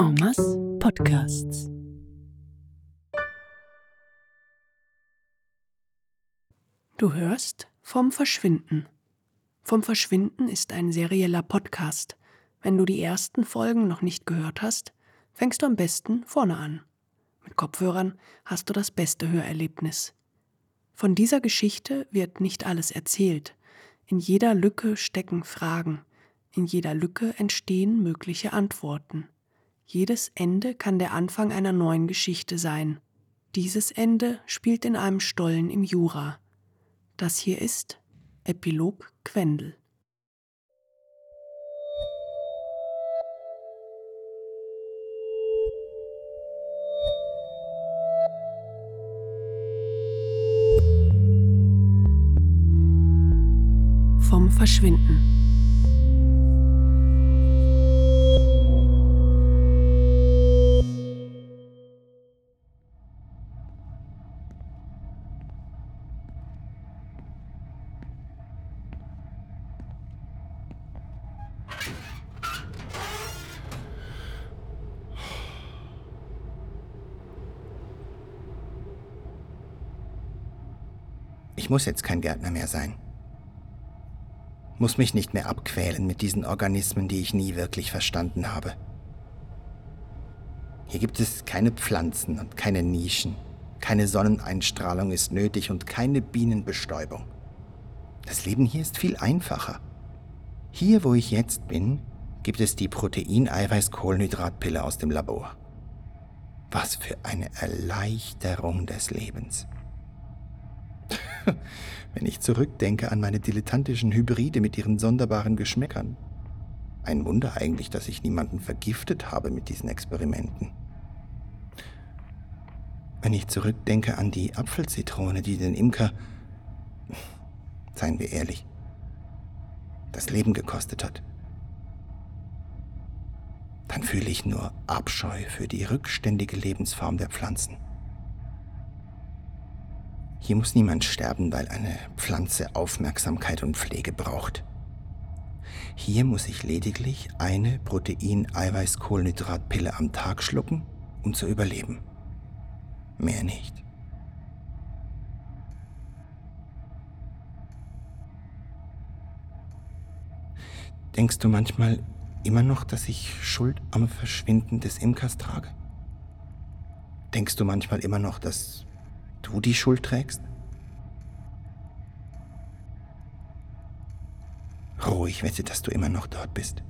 En masse Podcasts. Du hörst vom Verschwinden. Vom Verschwinden ist ein serieller Podcast. Wenn du die ersten Folgen noch nicht gehört hast, fängst du am besten vorne an. Mit Kopfhörern hast du das beste Hörerlebnis. Von dieser Geschichte wird nicht alles erzählt. In jeder Lücke stecken Fragen. In jeder Lücke entstehen mögliche Antworten. Jedes Ende kann der Anfang einer neuen Geschichte sein. Dieses Ende spielt in einem Stollen im Jura. Das hier ist Epilog Quendel. Vom Verschwinden. Ich muss jetzt kein Gärtner mehr sein. Muss mich nicht mehr abquälen mit diesen Organismen, die ich nie wirklich verstanden habe. Hier gibt es keine Pflanzen und keine Nischen. Keine Sonneneinstrahlung ist nötig und keine Bienenbestäubung. Das Leben hier ist viel einfacher. Hier, wo ich jetzt bin, gibt es die Protein-Eiweiß-Kohlenhydratpille aus dem Labor. Was für eine Erleichterung des Lebens. Wenn ich zurückdenke an meine dilettantischen Hybride mit ihren sonderbaren Geschmäckern. Ein Wunder eigentlich, dass ich niemanden vergiftet habe mit diesen Experimenten. Wenn ich zurückdenke an die Apfelzitrone, die den Imker, seien wir ehrlich, das Leben gekostet hat, dann fühle ich nur Abscheu für die rückständige Lebensform der Pflanzen. Hier muss niemand sterben, weil eine Pflanze Aufmerksamkeit und Pflege braucht. Hier muss ich lediglich eine Protein-Eiweiß-Kohlenhydratpille am Tag schlucken, um zu überleben. Mehr nicht. Denkst du manchmal immer noch, dass ich Schuld am Verschwinden des Imkers trage? Denkst du manchmal immer noch, dass du die Schuld trägst? Ruhig wette, dass du immer noch dort bist.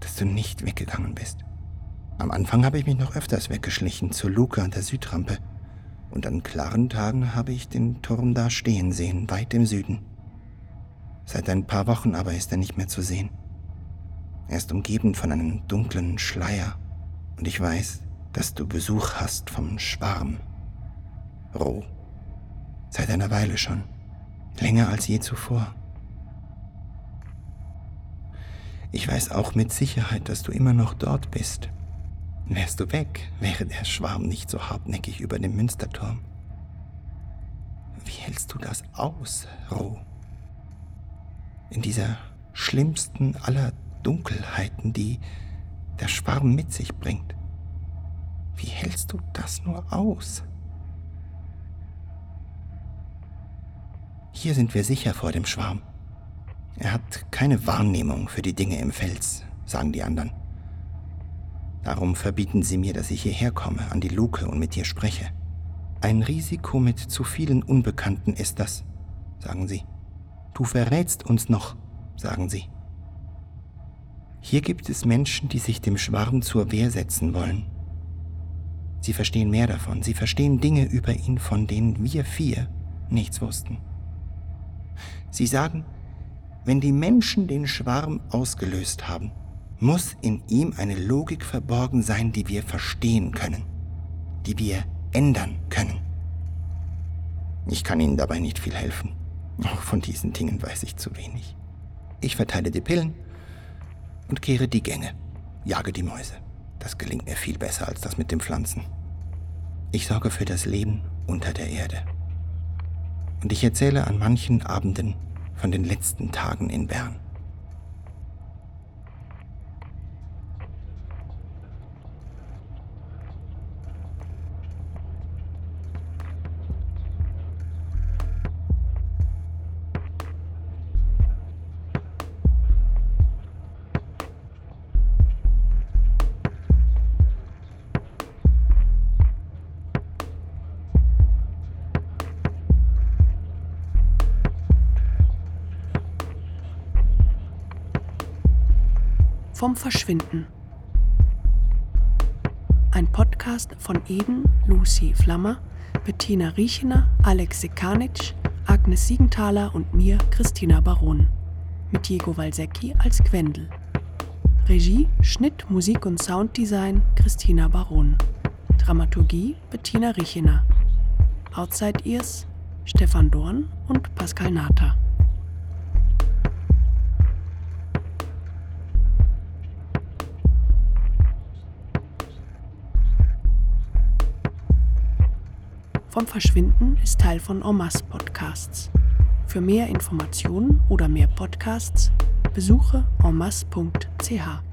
Dass du nicht weggegangen bist. Am Anfang habe ich mich noch öfters weggeschlichen zur Luke an der Südrampe. Und an klaren Tagen habe ich den Turm da stehen sehen, weit im Süden. Seit ein paar Wochen aber ist er nicht mehr zu sehen. Er ist umgeben von einem dunklen Schleier. Und ich weiß, dass du Besuch hast vom Schwarm roh. Seit einer Weile schon. Länger als je zuvor. Ich weiß auch mit Sicherheit, dass du immer noch dort bist. Wärst du weg, wäre der Schwarm nicht so hartnäckig über dem Münsterturm. Wie hältst du das aus, Roh? In dieser schlimmsten aller Dunkelheiten, die der Schwarm mit sich bringt. Wie hältst du das nur aus? Hier sind wir sicher vor dem Schwarm. Er hat keine Wahrnehmung für die Dinge im Fels, sagen die anderen. Darum verbieten sie mir, dass ich hierher komme, an die Luke und mit dir spreche. Ein Risiko mit zu vielen Unbekannten ist das, sagen sie. Du verrätst uns noch, sagen sie. Hier gibt es Menschen, die sich dem Schwarm zur Wehr setzen wollen. Sie verstehen mehr davon, sie verstehen Dinge über ihn, von denen wir vier nichts wussten. Sie sagen, wenn die Menschen den Schwarm ausgelöst haben, muss in ihm eine Logik verborgen sein, die wir verstehen können, die wir ändern können. Ich kann Ihnen dabei nicht viel helfen. Auch von diesen Dingen weiß ich zu wenig. Ich verteile die Pillen und kehre die Gänge, jage die Mäuse. Das gelingt mir viel besser als das mit den Pflanzen. Ich sorge für das Leben unter der Erde und ich erzähle an manchen Abenden von den letzten Tagen in Bern. Vom Verschwinden. Ein Podcast von Eden Lucy Flammer, Bettina Riechener, Alex Sekanic, Agnes Siegenthaler und mir, Christina Baron. Mit Diego Walsecki als Gwendel. Regie, Schnitt, Musik und Sounddesign Christina Baron. Dramaturgie Bettina Riechener. Outside Ears Stefan Dorn und Pascal Nata. Vom Verschwinden ist Teil von Omas Podcasts. Für mehr Informationen oder mehr Podcasts besuche omas.ch.